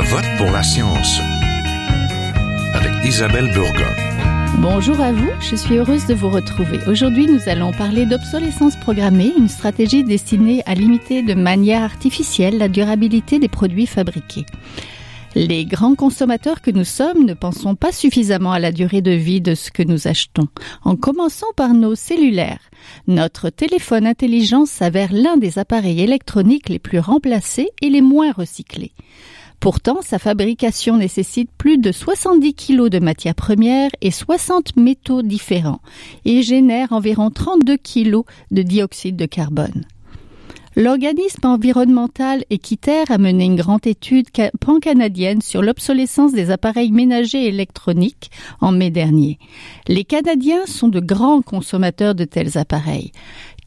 Je vote pour la science avec Isabelle Burgon. Bonjour à vous, je suis heureuse de vous retrouver. Aujourd'hui, nous allons parler d'obsolescence programmée, une stratégie destinée à limiter de manière artificielle la durabilité des produits fabriqués. Les grands consommateurs que nous sommes ne pensons pas suffisamment à la durée de vie de ce que nous achetons, en commençant par nos cellulaires. Notre téléphone intelligent s'avère l'un des appareils électroniques les plus remplacés et les moins recyclés. Pourtant, sa fabrication nécessite plus de 70 kg de matières premières et 60 métaux différents et génère environ 32 kg de dioxyde de carbone. L'organisme environnemental Équiterre a mené une grande étude pan-canadienne sur l'obsolescence des appareils ménagers électroniques en mai dernier. Les Canadiens sont de grands consommateurs de tels appareils.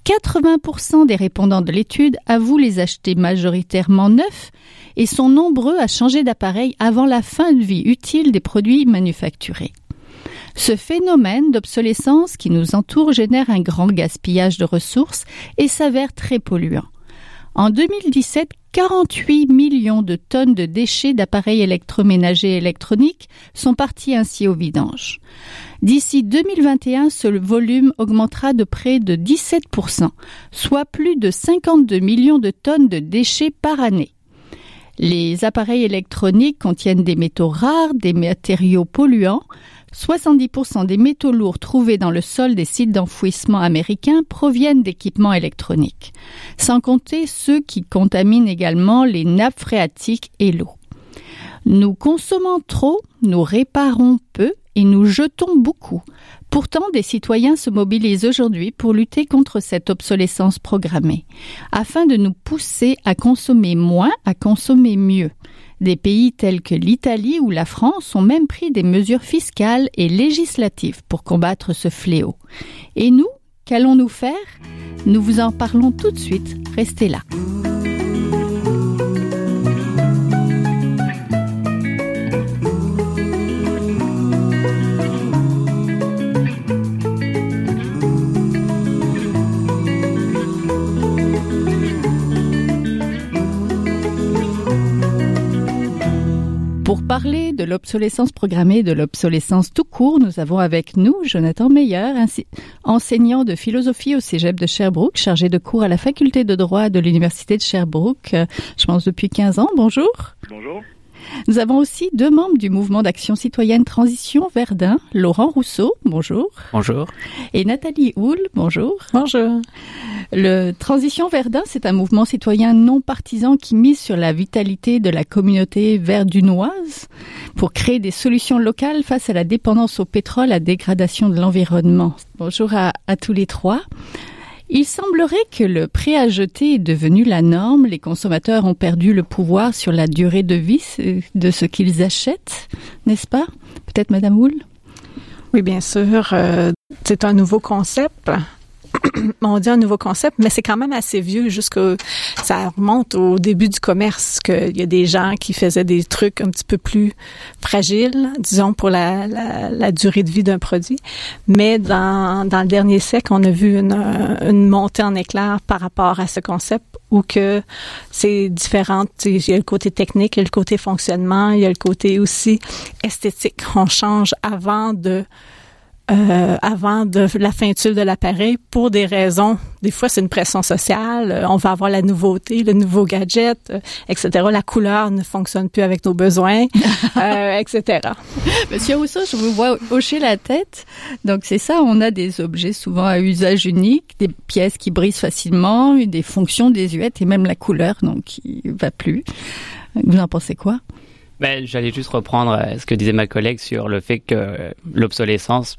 80% des répondants de l'étude avouent les acheter majoritairement neufs et sont nombreux à changer d'appareil avant la fin de vie utile des produits manufacturés. Ce phénomène d'obsolescence qui nous entoure génère un grand gaspillage de ressources et s'avère très polluant. En 2017, 48 millions de tonnes de déchets d'appareils électroménagers et électroniques sont partis ainsi au vidange. D'ici 2021, ce volume augmentera de près de 17%, soit plus de 52 millions de tonnes de déchets par année. Les appareils électroniques contiennent des métaux rares, des matériaux polluants, 70% des métaux lourds trouvés dans le sol des sites d'enfouissement américains proviennent d'équipements électroniques, sans compter ceux qui contaminent également les nappes phréatiques et l'eau. Nous consommons trop, nous réparons peu et nous jetons beaucoup. Pourtant, des citoyens se mobilisent aujourd'hui pour lutter contre cette obsolescence programmée, afin de nous pousser à consommer moins, à consommer mieux. Des pays tels que l'Italie ou la France ont même pris des mesures fiscales et législatives pour combattre ce fléau. Et nous, qu'allons-nous faire? Nous vous en parlons tout de suite. Restez là. Pour parler de l'obsolescence programmée, de l'obsolescence tout court, nous avons avec nous Jonathan Meyer, enseignant de philosophie au Cégep de Sherbrooke, chargé de cours à la faculté de droit de l'Université de Sherbrooke, je pense depuis 15 ans. Bonjour. Bonjour. Nous avons aussi deux membres du mouvement d'action citoyenne Transition Verdun, Laurent Rousseau, bonjour. Bonjour. Et Nathalie Houle, bonjour. Bonjour. Le Transition Verdun, c'est un mouvement citoyen non partisan qui mise sur la vitalité de la communauté verdunoise pour créer des solutions locales face à la dépendance au pétrole, la dégradation de l'environnement. Bonjour à, à tous les trois. Il semblerait que le prêt à jeter est devenu la norme. Les consommateurs ont perdu le pouvoir sur la durée de vie de ce qu'ils achètent, n'est-ce pas? Peut-être Madame Houle? Oui, bien sûr. Euh, c'est un nouveau concept on dit un nouveau concept, mais c'est quand même assez vieux jusque ça remonte au début du commerce qu'il y a des gens qui faisaient des trucs un petit peu plus fragiles, disons pour la, la, durée de vie d'un produit. Mais dans, dans le dernier siècle, on a vu une, montée en éclair par rapport à ce concept où que c'est différent. Il y a le côté technique, il y a le côté fonctionnement, il y a le côté aussi esthétique. On change avant de euh, avant de la fin utile de l'appareil pour des raisons. Des fois, c'est une pression sociale. Euh, on va avoir la nouveauté, le nouveau gadget, euh, etc. La couleur ne fonctionne plus avec nos besoins, euh, etc. Monsieur Rousseau, je vous vois hocher la tête. Donc c'est ça, on a des objets souvent à usage unique, des pièces qui brisent facilement, des fonctions désuètes et même la couleur donc qui va plus. Vous en pensez quoi? Ben, J'allais juste reprendre euh, ce que disait ma collègue sur le fait que l'obsolescence,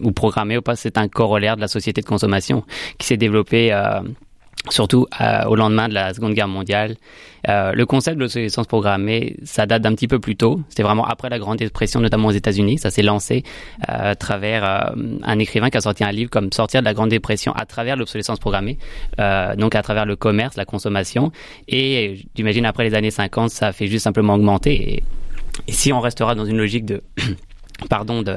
ou programmée ou pas, c'est un corollaire de la société de consommation qui s'est développée euh, surtout euh, au lendemain de la Seconde Guerre mondiale. Euh, le concept de l'obsolescence programmée, ça date d'un petit peu plus tôt. C'était vraiment après la Grande Dépression, notamment aux États-Unis. Ça s'est lancé euh, à travers euh, un écrivain qui a sorti un livre comme Sortir de la Grande Dépression à travers l'obsolescence programmée, euh, donc à travers le commerce, la consommation. Et j'imagine après les années 50, ça fait juste simplement augmenter. Et si on restera dans une logique de pardon de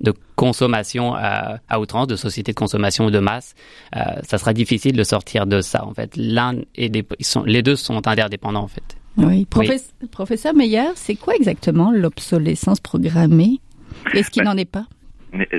de consommation à, à, outrance, de société de consommation de masse, euh, ça sera difficile de sortir de ça en fait. L'un et des, ils sont, les deux sont interdépendants en fait. Oui, professeur Meyer, c'est quoi exactement l'obsolescence programmée? Est-ce qu'il ben, n'en est pas?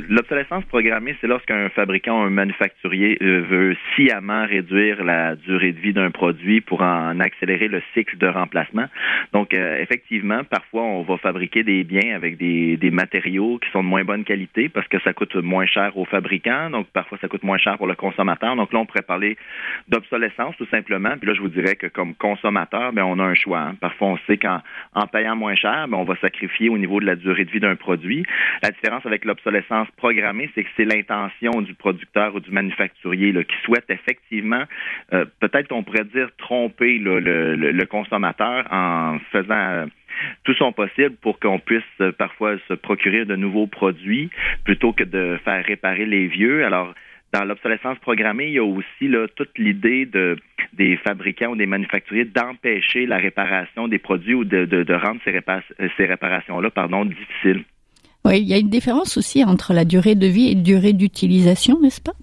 L'obsolescence programmée, c'est lorsqu'un fabricant ou un manufacturier euh, veut sciemment réduire la durée de vie d'un produit pour en accélérer le cycle de remplacement. Donc, euh, effectivement, parfois, on va fabriquer des biens avec des, des, matériaux qui sont de moins bonne qualité parce que ça coûte moins cher au fabricant. Donc, parfois, ça coûte moins cher pour le consommateur. Donc, là, on pourrait parler d'obsolescence, tout simplement. Puis là, je vous dirais que comme consommateur, ben, on a un choix. Hein. Parfois, on sait qu'en en payant moins cher, ben, on va sacrifier au niveau de la durée de vie d'un produit. La différence avec l'obsolescence sens programmé, c'est que c'est l'intention du producteur ou du manufacturier qui souhaite effectivement, euh, peut-être on pourrait dire, tromper le, consommateur en faisant euh, tout son possible pour qu'on puisse euh, parfois se procurer de nouveaux produits plutôt que de faire réparer les vieux. Alors, dans l'obsolescence programmée, il y a aussi toute l'idée de, des fabricants ou des manufacturiers d'empêcher la réparation des produits ou de, rendre ces, ces réparations-là difficiles. Oui, il y a une différence aussi entre la durée de vie et durée d'utilisation, n'est-ce pas?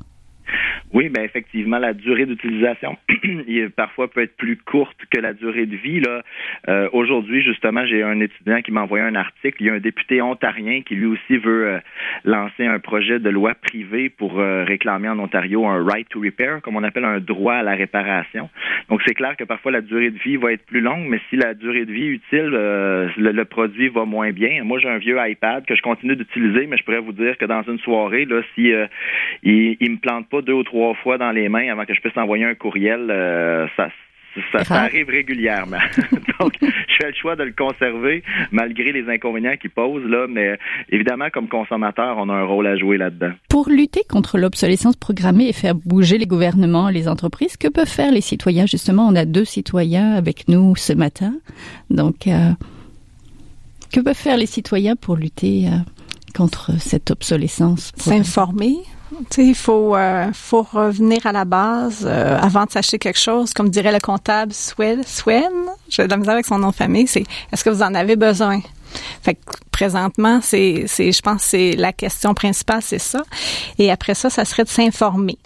Oui, ben effectivement, la durée d'utilisation parfois peut être plus courte que la durée de vie. Là, euh, aujourd'hui, justement, j'ai un étudiant qui m'a envoyé un article. Il y a un député ontarien qui lui aussi veut euh, lancer un projet de loi privée pour euh, réclamer en Ontario un right to repair, comme on appelle un droit à la réparation. Donc, c'est clair que parfois la durée de vie va être plus longue, mais si la durée de vie utile, le, produit va moins bien. Moi, j'ai un vieux iPad que je continue d'utiliser, mais je pourrais vous dire que dans une soirée, là, si il, il me plante pas deux ou trois trois fois dans les mains avant que je puisse envoyer un courriel. Euh, ça, ça, arrive régulièrement. Donc, je fais le choix de le conserver malgré les inconvénients qu'il pose, là, mais évidemment, comme consommateur, on a un rôle à jouer là-dedans. Pour lutter contre l'obsolescence programmée et faire bouger les gouvernements, les entreprises, que peuvent faire les citoyens? Justement, on a deux citoyens avec nous ce matin. Donc, euh, que peuvent faire les citoyens pour lutter euh, contre cette obsolescence? S'informer, il faut, euh, faut revenir à la base euh, avant de s'acheter quelque chose. Comme dirait le comptable Swen, Swen j'ai de la misère avec son nom de famille, c'est est-ce que vous en avez besoin? Fait que présentement, c'est, c'est, je pense, c'est la question principale, c'est ça. Et après ça, ça serait de s'informer.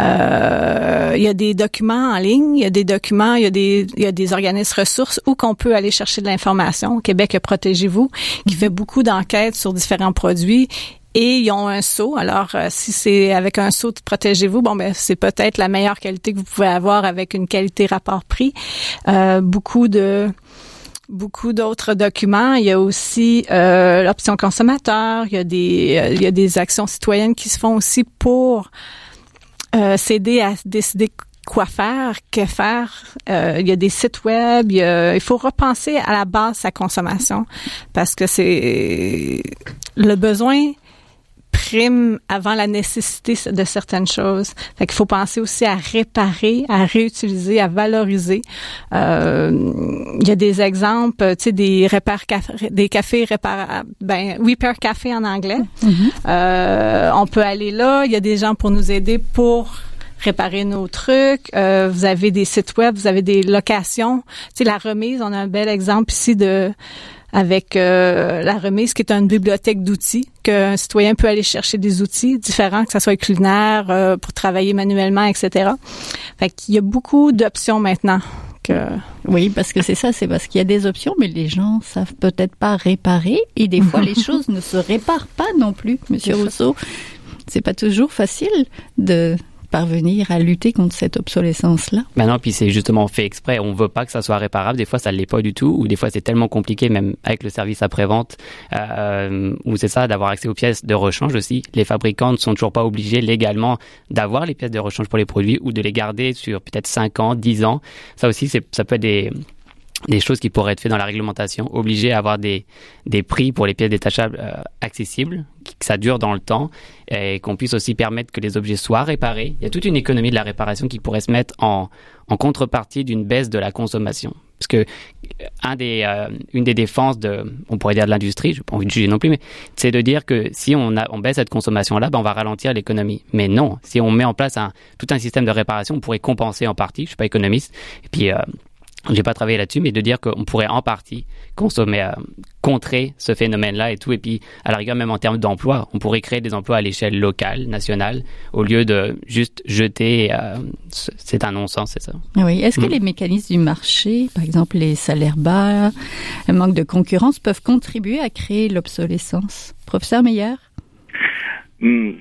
Euh, il y a des documents en ligne, il y a des documents, il y a des, il y a des organismes ressources où qu'on peut aller chercher de l'information. Québec, protégez-vous, qui fait beaucoup d'enquêtes sur différents produits et ils ont un saut. Alors, euh, si c'est avec un saut, protégez-vous. Bon, ben c'est peut-être la meilleure qualité que vous pouvez avoir avec une qualité rapport-prix. Euh, beaucoup de beaucoup d'autres documents. Il y a aussi euh, l'option consommateur. Il y a des il y a des actions citoyennes qui se font aussi pour s'aider à décider quoi faire, que faire. il y a des sites web. Il, il, faut repenser à la base sa consommation parce que c'est le besoin prime avant la nécessité de certaines choses. Fait qu'il faut penser aussi à réparer, à réutiliser, à valoriser. Euh, il y a des exemples, tu sais, des répar des cafés réparables, ben repair café en anglais. Mm-hmm. euh, on peut aller là. Il y a des gens pour nous aider pour réparer nos trucs. Euh, vous avez des sites web, vous avez des locations. Tu sais, la remise, on a un bel exemple ici de avec euh, la remise qui est une bibliothèque d'outils qu'un citoyen peut aller chercher des outils différents, que ce soit culinaire, euh, pour travailler manuellement, etc. Fait qu'il y a beaucoup d'options maintenant. Que... Oui, parce que c'est ça, c'est parce qu'il y a des options, mais les gens savent peut-être pas réparer et des fois les choses ne se réparent pas non plus, Monsieur Rousseau. C'est pas toujours facile de parvenir à lutter contre cette obsolescence-là. Maintenant, puis c'est justement fait exprès. On veut pas que ça soit réparable. Des fois, ça l'est pas du tout, ou des fois, c'est tellement compliqué, même avec le service après-vente, euh, ou c'est ça, d'avoir accès aux pièces de rechange aussi. Les fabricants ne sont toujours pas obligés légalement d'avoir les pièces de rechange pour les produits ou de les garder sur peut-être 5 ans, 10 ans. Ça aussi, ça peut être des, des choses qui pourraient être faites dans la réglementation, obliger à avoir des, des prix pour les pièces détachables euh, accessibles, que ça dure dans le temps, et qu'on puisse aussi permettre que les objets soient réparés. Il y a toute une économie de la réparation qui pourrait se mettre en, en contrepartie d'une baisse de la consommation. Parce que euh, des, euh, une des défenses de, on pourrait dire de l'industrie, je n'ai pas envie de juger non plus, mais c'est de dire que si on, baisse cette consommation-là, ben on va ralentir l'économie. Mais non, si on met en place tout un système de réparation, on pourrait compenser en partie. Je suis pas économiste. Et puis j'ai pas travaillé là-dessus, mais de dire qu'on pourrait en partie consommer, euh, contrer ce phénomène-là et tout, et puis à la rigueur même en termes d'emploi, on pourrait créer des emplois à l'échelle locale, nationale, au lieu de juste jeter. Euh, c'est un non-sens, c'est ça. Oui. Est-ce que Mm. les mécanismes du marché, par exemple les salaires bas, le manque de concurrence, peuvent contribuer à créer l'obsolescence, professeur Meyer? Hmm,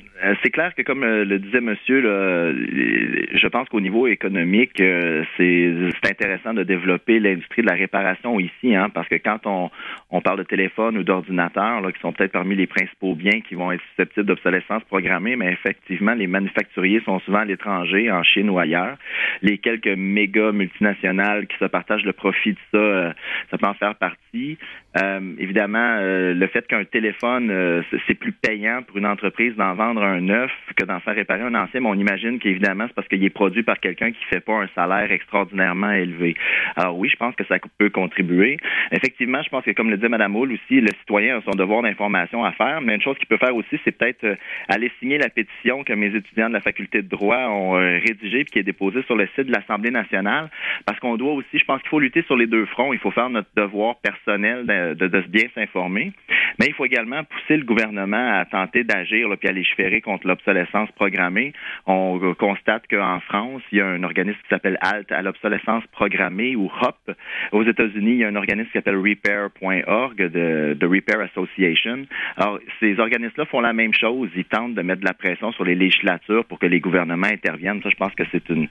C'est clair que, comme euh, le disait monsieur, là, euh, je pense qu'au niveau économique, euh, c'est intéressant de développer l'industrie de la réparation ici, hein, parce que quand on, parle de téléphone ou d'ordinateur, qui sont peut-être parmi les principaux biens qui vont être susceptibles d'obsolescence programmée, mais effectivement, les manufacturiers sont souvent à l'étranger, en Chine ou ailleurs. Les quelques méga multinationales qui se partagent le profit de ça, euh, ça peut en faire partie. Euh, évidemment, euh, le fait qu'un téléphone, euh, c'est plus payant pour une entreprise d'en vendre un neuf que d'en faire réparer un ancien, mais on imagine qu'évidemment, c'est parce qu'il est produit par quelqu'un qui fait pas un salaire extraordinairement élevé. Alors oui, je pense que ça peut contribuer. Effectivement, je pense que comme le disait Mme Houle aussi, le citoyen a son devoir d'information à faire, mais une chose qu'il peut faire aussi, c'est peut-être euh, aller signer la pétition que mes étudiants de la faculté de droit ont euh, rédigée et qui est déposée sur le site de l'Assemblée nationale, parce qu'on doit aussi, je pense qu'il faut lutter sur les deux fronts. Il faut faire notre devoir personnel de, de, bien s'informer, mais il faut également pousser le gouvernement à tenter d'agir puis à légiférer contre l'obsolescence programmée. On constate qu'en France, il y a un organisme qui s'appelle HALT à l'obsolescence programmée ou HOP. Aux États-Unis, il y a un organisme qui s'appelle repair.org de, de Repair Association. Alors, ces organismes-là font la même chose. Ils tentent de mettre de la pression sur les législatures pour que les gouvernements interviennent. Ça, je pense que c'est une,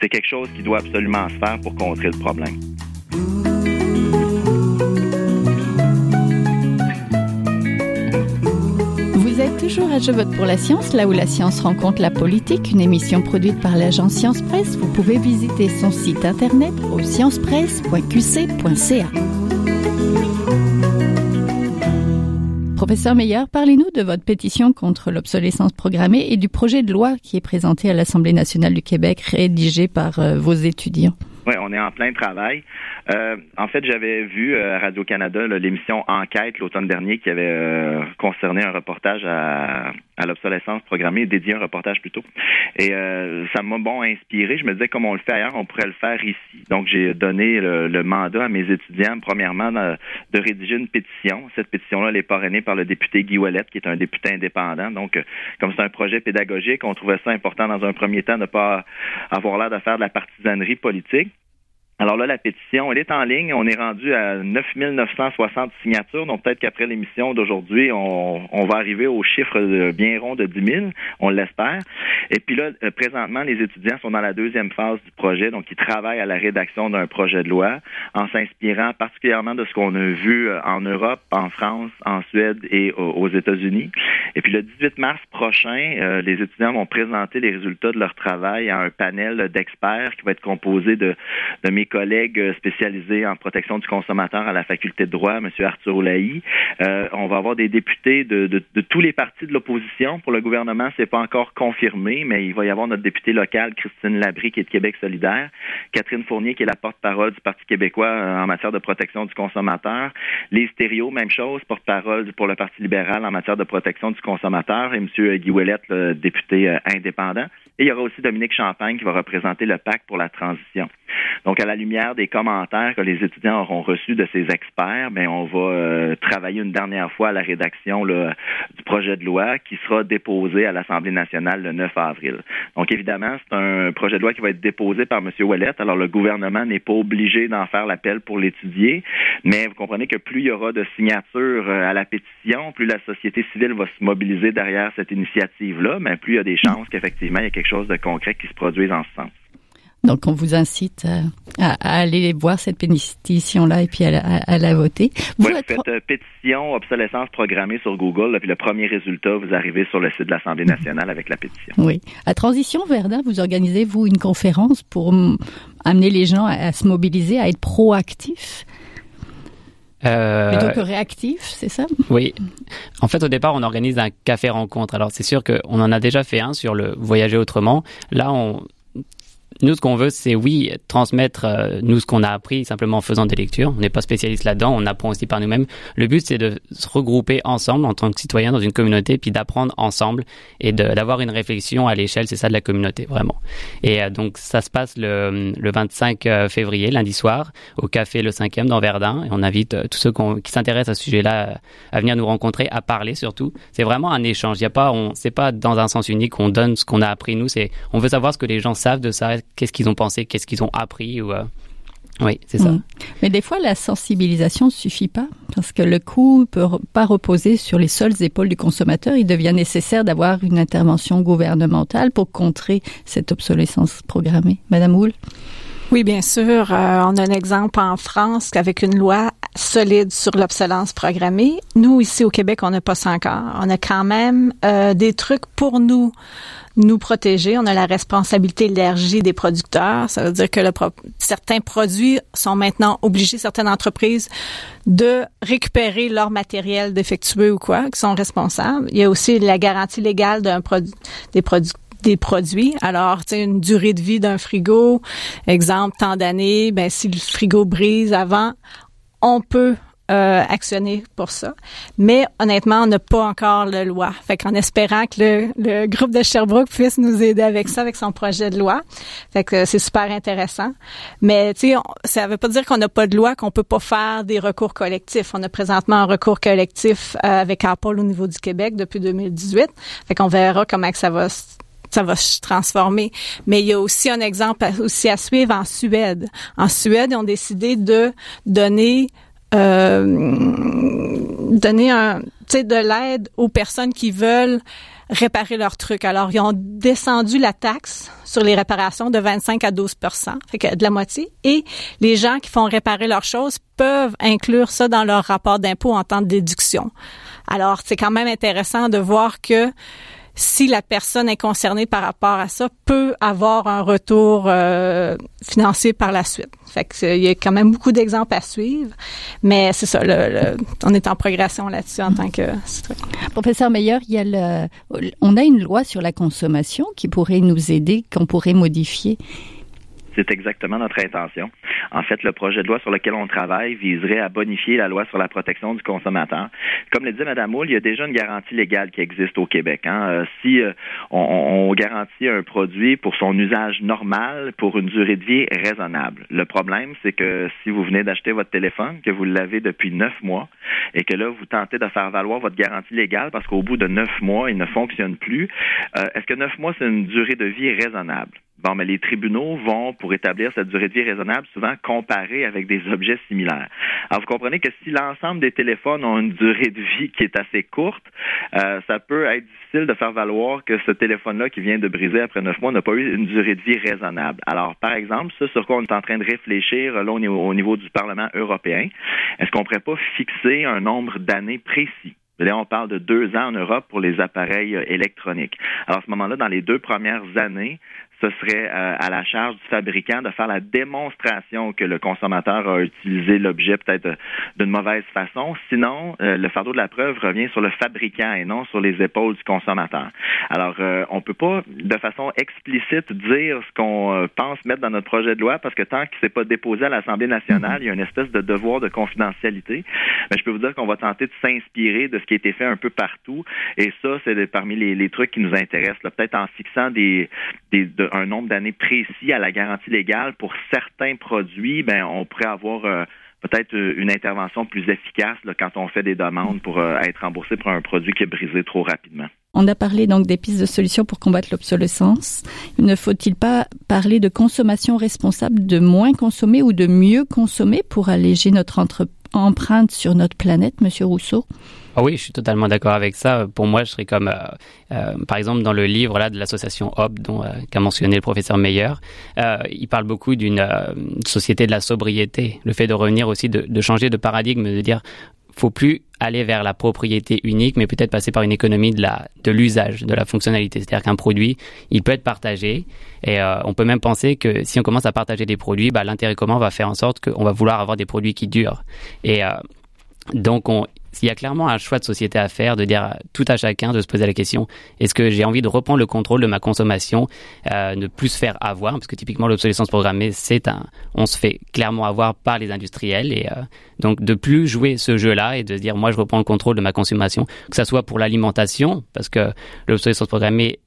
c'est quelque chose qui doit absolument se faire pour contrer le problème. Toujours à Je vote pour la science, là où la science rencontre la politique, une émission produite par l'agence Science Presse. Vous pouvez visiter son site internet au sciencepresse.qc.ca. Professeur Meyer, parlez-nous de votre pétition contre l'obsolescence programmée et du projet de loi qui est présenté à l'Assemblée nationale du Québec, rédigé par euh, vos étudiants. Oui, on est en plein travail. Euh, en fait, j'avais vu euh, à Radio-Canada l'émission Enquête l'automne dernier qui avait euh, concerné un reportage à, à l'obsolescence programmée, dédié un reportage plutôt. Et euh, ça m'a bon inspiré. Je me disais, comme on le fait ailleurs, on pourrait le faire ici. Donc, j'ai donné le, le mandat à mes étudiants, premièrement, de, rédiger une pétition. Cette pétition-là, elle est parrainée par le député Guy Ouellette, qui est un député indépendant. Donc, euh, comme c'est un projet pédagogique, on trouvait ça important dans un premier temps de ne pas avoir l'air de faire de la partisanerie politique. Alors là, la pétition, elle est en ligne. On est rendu à 9 960 signatures. Donc peut-être qu'après l'émission d'aujourd'hui, on, on, va arriver au chiffre bien rond de 10 000. On l'espère. Et puis là, euh, présentement, les étudiants sont dans la deuxième phase du projet. Donc ils travaillent à la rédaction d'un projet de loi en s'inspirant particulièrement de ce qu'on a vu euh, en Europe, en France, en Suède et aux États-Unis. Et puis le 18 mars prochain, euh, les étudiants vont présenter les résultats de leur travail à un panel d'experts qui va être composé de, de mes collègues spécialisés en protection du consommateur à la faculté de droit, M. Arthur Oulaï. Euh, on va avoir des députés de, tous les partis de l'opposition. Pour le gouvernement, c'est pas encore confirmé, mais il va y avoir notre députée locale, Christine Labrie, qui est de Québec solidaire, Catherine Fournier, qui est la porte-parole du Parti québécois en matière de protection du consommateur, les stéréos, même chose, porte-parole pour le Parti libéral en matière de protection du consommateur, et M. Guy Ouellette, le député euh, indépendant. Et il y aura aussi Dominique Champagne qui va représenter le pacte pour la transition. Donc, à la lumière des commentaires que les étudiants auront reçus de ces experts, ben, on va euh, travailler une dernière fois à la rédaction du projet de loi qui sera déposé à l'Assemblée nationale le 9 avril. Donc, évidemment, c'est un projet de loi qui va être déposé par M. Ouellette. Alors, le gouvernement n'est pas obligé d'en faire l'appel pour l'étudier, mais vous comprenez que plus il y aura de signatures à la pétition, plus la société civile va se mobiliser derrière cette initiative-là, mais plus il y a des chances qu'effectivement, il y a quelque chose de concret qui se produise en ce sens. Donc, on vous incite à, à aller voir cette pétition-là et puis à, à, à la voter. Vous ouais, faites euh, pétition obsolescence programmée sur Google, là, puis le premier résultat, vous arrivez sur le site de l'Assemblée nationale avec la pétition. Oui. À Transition Verdun, vous organisez, vous, une conférence pour amener les gens à, à se mobiliser, à être proactifs? Euh, Plutôt que réactif, c'est ça? Oui. En fait, au départ, on organise un café rencontre. Alors, c'est sûr qu'on en a déjà fait un sur le voyager autrement. Là, on nous, ce qu'on veut, c'est oui, transmettre euh, nous ce qu'on a appris simplement en faisant des lectures. On n'est pas spécialiste là-dedans, on apprend aussi par nous-mêmes. Le but, c'est de se regrouper ensemble en tant que citoyens dans une communauté, puis d'apprendre ensemble et d'avoir une réflexion à l'échelle, c'est ça de la communauté, vraiment. Et euh, donc, ça se passe le, le 25 euh, février, lundi soir, au café Le 5e dans Verdun. Et on invite tous ceux qui s'intéressent à ce sujet-là à venir nous rencontrer, à parler surtout. C'est vraiment un échange. Il y pas, c'est pas dans un sens unique qu'on donne ce qu'on a appris nous. C'est, on veut savoir ce que les gens savent de ça, qu'est-ce qu'ils ont pensé, qu'est-ce qu'ils ont appris ou. Euh, oui, c'est ça. Mm. Mais des fois, la sensibilisation ne suffit pas parce que le coût peut pas reposer sur les seules épaules du consommateur. Il devient nécessaire d'avoir une intervention gouvernementale pour contrer cette obsolescence programmée. Madame Houle? Oui, bien sûr. Euh, on a un exemple en France avec une loi solide sur l'obsolescence programmée. Nous, ici au Québec, on n'a pas ça encore. On a quand même euh, des trucs pour nous nous protéger. On a la responsabilité élargie des producteurs. Ça veut dire que le certains produits sont maintenant obligés, certaines entreprises, de récupérer leur matériel défectueux ou quoi, qui sont responsables. Il y a aussi la garantie légale d'un des produits des produits. Alors, tu une durée de vie d'un frigo, exemple, tant d'années, ben si le frigo brise avant, on peut euh, actionner pour ça. Mais honnêtement, on n'a pas encore la loi. Fait qu'en espérant que le, le, groupe de Sherbrooke puisse nous aider avec ça, avec son projet de loi. Fait que c'est super intéressant. Mais tu sais, ça veut pas dire qu'on n'a pas de loi, qu'on peut pas faire des recours collectifs. On a présentement un recours collectif euh, avec Apple au niveau du Québec depuis 2018. Fait qu'on verra comment que ça va ça va se transformer. Mais il y a aussi un exemple aussi à suivre en Suède. En Suède, ils ont décidé de donner euh, donner un, de l'aide aux personnes qui veulent réparer leurs trucs. Alors, ils ont descendu la taxe sur les réparations de 25 à 12% fait que de la moitié. Et les gens qui font réparer leurs choses peuvent inclure ça dans leur rapport d'impôt en temps de déduction. Alors, c'est quand même intéressant de voir que si la personne est concernée par rapport à ça, peut avoir un retour euh, financier par la suite. Fait que il y a quand même beaucoup d'exemples à suivre, mais c'est ça, le, on est en progression là-dessus en tant que citoyen. Professeur Meyer, il y a le, on a une loi sur la consommation qui pourrait nous aider, qu'on pourrait modifier. C'est exactement notre intention. En fait, le projet de loi sur lequel on travaille viserait à bonifier la loi sur la protection du consommateur. Comme le dit Mme Moule, il y a déjà une garantie légale qui existe au Québec. Hein. Euh, si euh, on, garantit un produit pour son usage normal, pour une durée de vie raisonnable. Le problème, c'est que si vous venez d'acheter votre téléphone, que vous l'avez depuis neuf mois, et que là, vous tentez de faire valoir votre garantie légale parce qu'au bout de neuf mois, il ne fonctionne plus, euh, est-ce que neuf mois, c'est une durée de vie raisonnable? Bon, mais les tribunaux vont, pour établir cette durée de vie raisonnable, souvent comparer avec des objets similaires. Alors, vous comprenez que si l'ensemble des téléphones ont une durée de vie qui est assez courte, euh, ça peut être difficile de faire valoir que ce téléphone-là qui vient de briser après neuf mois n'a pas eu une durée de vie raisonnable. Alors, par exemple, ce sur quoi on est en train de réfléchir là, au, niveau, au niveau du Parlement européen, est-ce qu'on pourrait pas fixer un nombre d'années précis? Là, on parle de deux ans en Europe pour les appareils électroniques. Alors, à ce moment-là, dans les deux premières années, ce serait euh, à la charge du fabricant de faire la démonstration que le consommateur a utilisé l'objet peut-être euh, d'une mauvaise façon. Sinon, euh, le fardeau de la preuve revient sur le fabricant et non sur les épaules du consommateur. Alors, on peut pas de façon explicite dire ce qu'on pense mettre dans notre projet de loi parce que tant qu'il s'est pas déposé à l'Assemblée nationale, il y a une espèce de devoir de confidentialité. Mais je peux vous dire qu'on va tenter de s'inspirer de ce qui a été fait un peu partout. Et ça, c'est parmi les, trucs qui nous intéressent. Peut-être en fixant des, des un nombre d'années précis à la garantie légale pour certains produits, ben on pourrait avoir euh, peut-être euh, une intervention plus efficace quand on fait des demandes pour euh, être remboursé pour un produit qui est brisé trop rapidement. On a parlé donc des pistes de solutions pour combattre l'obsolescence. Ne faut-il pas parler de consommation responsable, de moins consommer ou de mieux consommer pour alléger notre empreinte sur notre planète, Monsieur Rousseau? Ah oui, je suis totalement d'accord avec ça. Pour moi, je serais comme, euh, euh, par exemple, dans le livre là de l'association Hop, dont euh, qu'a mentionné le professeur Meyer, il parle beaucoup d'une société de la sobriété, le fait de revenir aussi, de, changer de paradigme, de dire faut plus aller vers la propriété unique, mais peut-être passer par une économie de de l'usage, de la fonctionnalité. C'est-à-dire qu'un produit, il peut être partagé, et on peut même penser que si on commence à partager des produits, bah, l'intérêt commun va faire en sorte qu'on va vouloir avoir des produits qui durent. Et donc, on, il y a clairement un choix de société à faire, de dire à tout à chacun de se poser la question est-ce que j'ai envie de reprendre le contrôle de ma consommation, euh, ne plus se faire avoir, parce que typiquement l'obsolescence programmée, c'est un, on se fait clairement avoir par les industriels et euh, donc de plus jouer ce jeu-là et de se dire moi je reprends le contrôle de ma consommation, que ça soit pour l'alimentation, parce que l'obsolescence programmée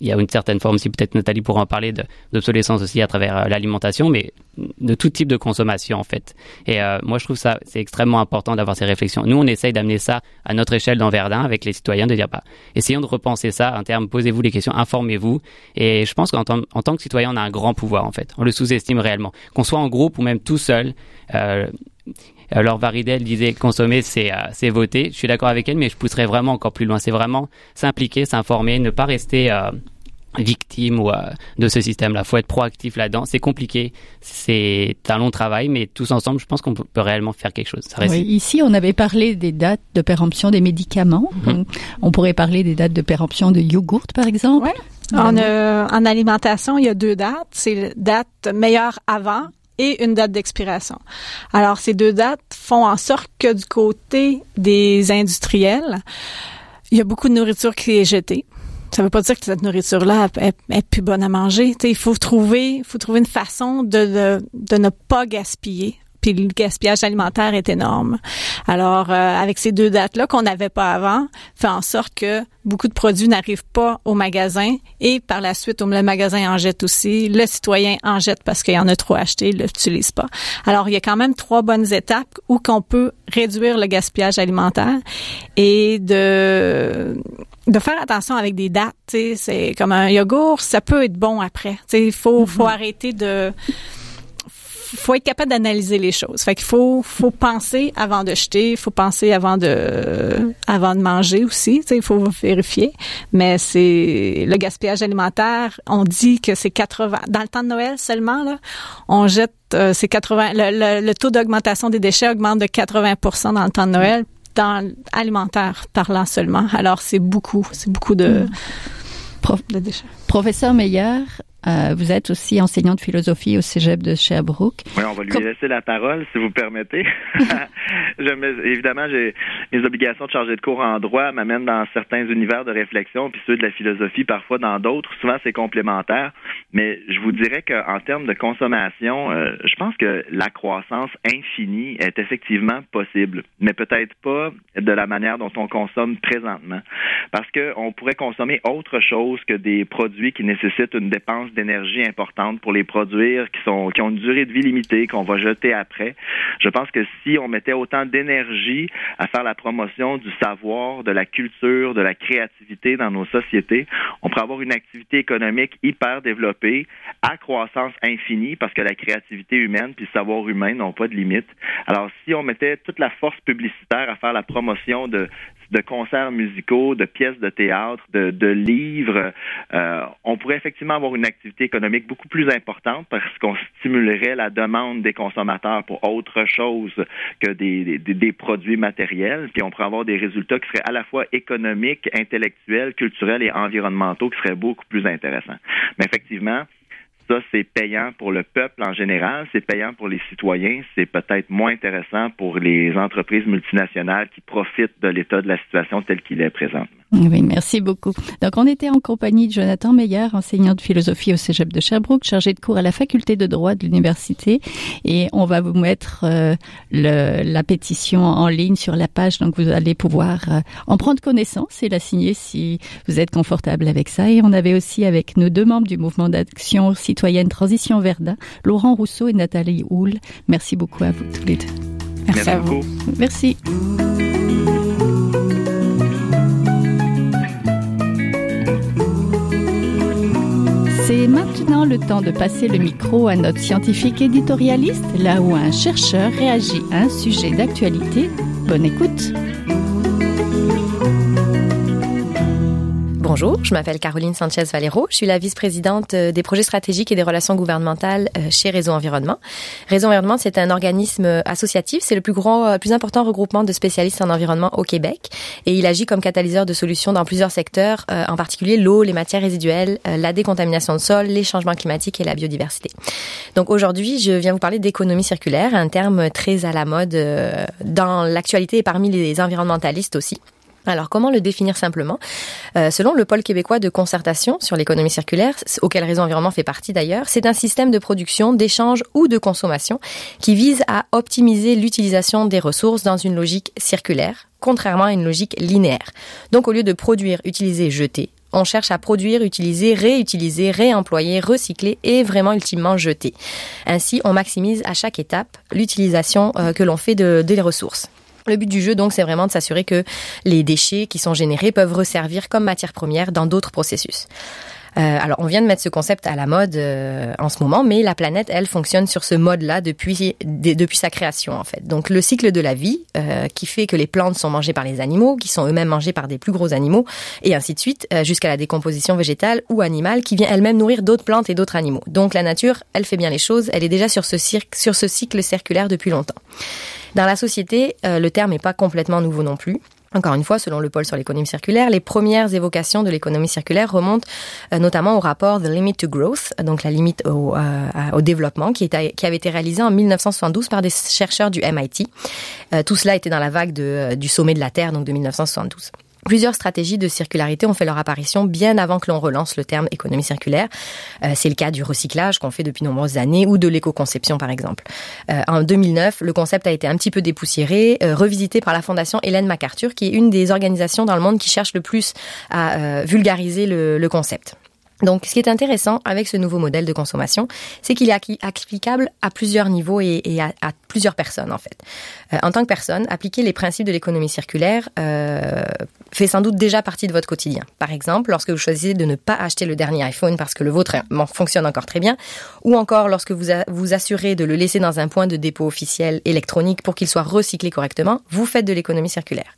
il y a une certaine forme, si peut-être Nathalie pourra en parler, d'obsolescence aussi à travers euh, l'alimentation, mais de tout type de consommation en fait. Et euh, moi, je trouve ça c'est extrêmement important d'avoir ces réflexions. Nous, on essaye d'amener ça à notre échelle dans Verdun avec les citoyens, de dire bah, essayons de repenser ça en termes, posez-vous les questions, informez-vous. Et je pense qu'en en tant que citoyen, on a un grand pouvoir en fait. On le sous-estime réellement, qu'on soit en groupe ou même tout seul. Euh, alors Varidel disait consommer, c'est euh, c'est voter. Je suis d'accord avec elle, mais je pousserais vraiment encore plus loin. C'est vraiment s'impliquer, s'informer, ne pas rester euh, victime ou, euh, de ce système-là. faut être proactif là-dedans. C'est compliqué, c'est un long travail, mais tous ensemble, je pense qu'on peut, réellement faire quelque chose. oui, ici, on avait parlé des dates de péremption des médicaments. Mhm. On pourrait parler des dates de péremption de yogourt, par exemple. En, en, alimentation, il y a deux dates. C'est date meilleure avant et une date d'expiration. Alors, ces deux dates font en sorte que du côté des industriels, il y a beaucoup de nourriture qui est jetée. Ça veut pas dire que cette nourriture-là est, plus bonne à manger. il faut trouver, faut trouver une façon de, de ne pas gaspiller puis le gaspillage alimentaire est énorme. Alors, euh, avec ces deux dates-là qu'on n'avait pas avant, fait en sorte que beaucoup de produits n'arrivent pas au magasin et par la suite, le magasin en jette aussi. Le citoyen en jette parce qu'il y en a trop acheté, il l'utilise pas. Alors, il y a quand même trois bonnes étapes où qu'on peut réduire le gaspillage alimentaire et de de faire attention avec des dates. C'est comme un yogourt, ça peut être bon après. Il faut, faut mm-hmm. arrêter de faut être capable d'analyser les choses. Fait qu'il faut faut penser avant de jeter, faut penser avant de avant de manger aussi, il faut vérifier. Mais c'est le gaspillage alimentaire, on dit que c'est 80 dans le temps de Noël seulement là, on jette euh, c'est 80 le, le, taux d'augmentation des déchets augmente de 80% dans le temps de Noël dans alimentaire parlant seulement. Alors c'est beaucoup, c'est beaucoup de, de déchets. Professeur Meyer, euh, vous êtes aussi enseignant de philosophie au Cégep de Sherbrooke. Oui, on va lui laisser la parole, si vous permettez. je évidemment, j'ai mes obligations de charger de cours en droit m'amènent dans certains univers de réflexion, puis ceux de la philosophie parfois dans d'autres. Souvent, c'est complémentaire. Mais je vous dirais qu'en termes de consommation, euh, je pense que la croissance infinie est effectivement possible, mais peut-être pas de la manière dont on consomme présentement. Parce qu'on pourrait consommer autre chose que des produits qui nécessitent une dépense d'énergie importante pour les produire, qui sont qui ont une durée de vie limitée, qu'on va jeter après. Je pense que si on mettait autant d'énergie à faire la promotion du savoir, de la culture, de la créativité dans nos sociétés, on pourrait avoir une activité économique hyper développée, à croissance infinie, parce que la créativité humaine puis le savoir humain n'ont pas de limite. Alors, si on mettait toute la force publicitaire à faire la promotion de de concerts musicaux, de pièces de théâtre, de, livres, euh, on pourrait effectivement avoir une activité économique beaucoup plus importante parce qu'on stimulerait la demande des consommateurs pour autre chose que des, des, des, produits matériels, puis on pourrait avoir des résultats qui seraient à la fois économiques, intellectuels, culturels et environnementaux qui seraient beaucoup plus intéressants. Mais effectivement, ça, c'est payant pour le peuple en général, c'est payant pour les citoyens, c'est peut-être moins intéressant pour les entreprises multinationales qui profitent de l'état de la situation tel qu'il est présent. Oui, merci beaucoup. Donc, on était en compagnie de Jonathan Meyer, enseignant de philosophie au Cégep de Sherbrooke, chargé de cours à la faculté de droit de l'université. Et on va vous mettre euh, la pétition en ligne sur la page, donc vous allez pouvoir euh, en prendre connaissance et la signer si vous êtes confortable avec ça. Et on avait aussi avec nos deux membres du mouvement d'action citoyenne Transition Verdun, Laurent Rousseau et Nathalie Houle. Merci beaucoup à vous tous les deux. Merci, à vous. Merci. C'est maintenant le temps de passer le micro à notre scientifique éditorialiste, là où un chercheur réagit à un sujet d'actualité. Bonne écoute. Bonjour, je m'appelle Caroline Sanchez Valero. Je suis la vice-présidente euh, des projets stratégiques et des relations gouvernementales euh, chez Réseau Environnement. Réseau Environnement, c'est un organisme euh, associatif. C'est le plus grand, plus important regroupement de spécialistes en environnement au Québec. Et il agit comme catalyseur de solutions dans plusieurs secteurs, en particulier l'eau, les matières résiduelles, la décontamination de sol, les changements climatiques et la biodiversité. Donc aujourd'hui, je viens vous parler d'économie circulaire, un terme très à la mode dans l'actualité et parmi les environnementalistes aussi. Alors, comment le définir simplement euh, Selon le pôle québécois de concertation sur l'économie circulaire, auquel Réseau Environnement fait partie d'ailleurs, c'est un système de production, d'échange ou de consommation qui vise à optimiser l'utilisation des ressources dans une logique circulaire, contrairement à une logique linéaire. Donc, au lieu de produire, utiliser, jeter, on cherche à produire, utiliser, réutiliser, réemployer, recycler et vraiment ultimement jeter. Ainsi, on maximise à chaque étape l'utilisation euh, que l'on fait de, des ressources. Le but du jeu, donc, c'est vraiment de s'assurer que les déchets qui sont générés peuvent resservir comme matière première dans d'autres processus. Euh, alors, on vient de mettre ce concept à la mode euh, en ce moment, mais la planète, elle, fonctionne sur ce mode-là depuis depuis sa création, en fait. Donc, le cycle de la vie, euh, qui fait que les plantes sont mangées par les animaux, qui sont eux-mêmes mangés par des plus gros animaux, et ainsi de suite, jusqu'à la décomposition végétale ou animale, qui vient elle-même nourrir d'autres plantes et d'autres animaux. Donc, la nature, elle fait bien les choses, elle est déjà sur ce, sur ce cycle circulaire depuis longtemps. Dans la société, le terme n'est pas complètement nouveau non plus. Encore une fois, selon le pôle sur l'économie circulaire, les premières évocations de l'économie circulaire remontent euh, notamment au rapport The Limit to Growth, donc la limite au, euh, développement, qui, avait été réalisé en 1972 par des chercheurs du MIT. Euh, tout cela était dans la vague du sommet de la Terre, donc de 1972. Plusieurs stratégies de circularité ont fait leur apparition bien avant que l'on relance le terme économie circulaire. Euh, c'est le cas du recyclage qu'on fait depuis nombreuses années ou de l'éco-conception par exemple. Euh, en 2009, le concept a été un petit peu dépoussiéré, euh, revisité par la fondation Hélène MacArthur, qui est une des organisations dans le monde qui cherche le plus à vulgariser le, le concept. Donc, ce qui est intéressant avec ce nouveau modèle de consommation, c'est qu'il est applicable à plusieurs niveaux et, à, plusieurs personnes, en fait. Euh, en tant que personne, appliquer les principes de l'économie circulaire euh, fait sans doute déjà partie de votre quotidien. Par exemple, lorsque vous choisissez de ne pas acheter le dernier iPhone parce que le vôtre fonctionne encore très bien, ou encore lorsque vous vous assurez de le laisser dans un point de dépôt officiel électronique pour qu'il soit recyclé correctement, vous faites de l'économie circulaire.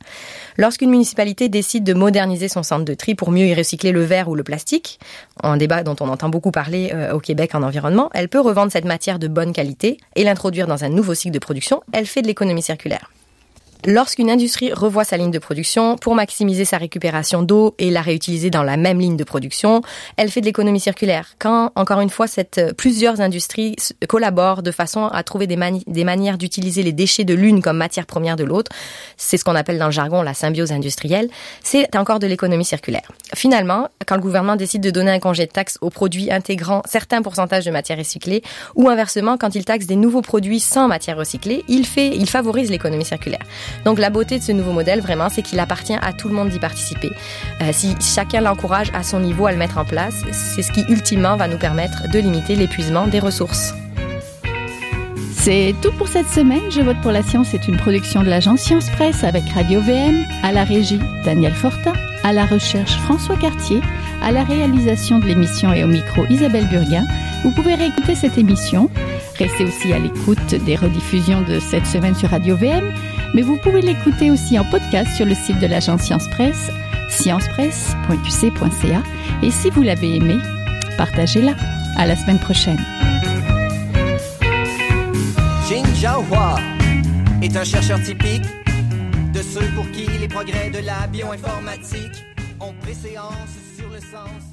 Lorsqu'une municipalité décide de moderniser son centre de tri pour mieux y recycler le verre ou le plastique, un débat dont on entend beaucoup parler euh, au Québec en environnement, elle peut revendre cette matière de bonne qualité et l'introduire dans un nouveau cycle de production. Elle fait de l'économie circulaire. Lorsqu'une industrie revoit sa ligne de production pour maximiser sa récupération d'eau et la réutiliser dans la même ligne de production, elle fait de l'économie circulaire. Quand, encore une fois, euh, plusieurs industries collaborent de façon à trouver des, des manières d'utiliser les déchets de l'une comme matière première de l'autre, c'est ce qu'on appelle dans le jargon la symbiose industrielle, c'est encore de l'économie circulaire. Finalement, quand le gouvernement décide de donner un congé de taxe aux produits intégrant certains pourcentages de matière recyclée, ou inversement, quand il taxe des nouveaux produits sans matière recyclée, il fait, il favorise l'économie circulaire. Donc la beauté de ce nouveau modèle, vraiment, c'est qu'il appartient à tout le monde d'y participer. Euh, si chacun l'encourage à son niveau à le mettre en place, c'est ce qui ultimement va nous permettre de limiter l'épuisement des ressources. C'est tout pour cette semaine. Je vote pour la science C'est une production de l'agence Science Presse avec Radio VM, à la régie Daniel Fortin, à la recherche François Cartier, à la réalisation de l'émission et au micro Isabelle Burguin. Vous pouvez réécouter cette émission. Restez aussi à l'écoute des rediffusions de cette semaine sur Radio VM mais vous pouvez l'écouter aussi en podcast sur le site de l'agence Science Presse, sciencepresse.qc.ca. Et si vous l'avez aimé, partagez-la. À la semaine prochaine. Jin Jiahua est un chercheur typique de ceux pour qui les progrès de la bioinformatique ont préséance sur le sens.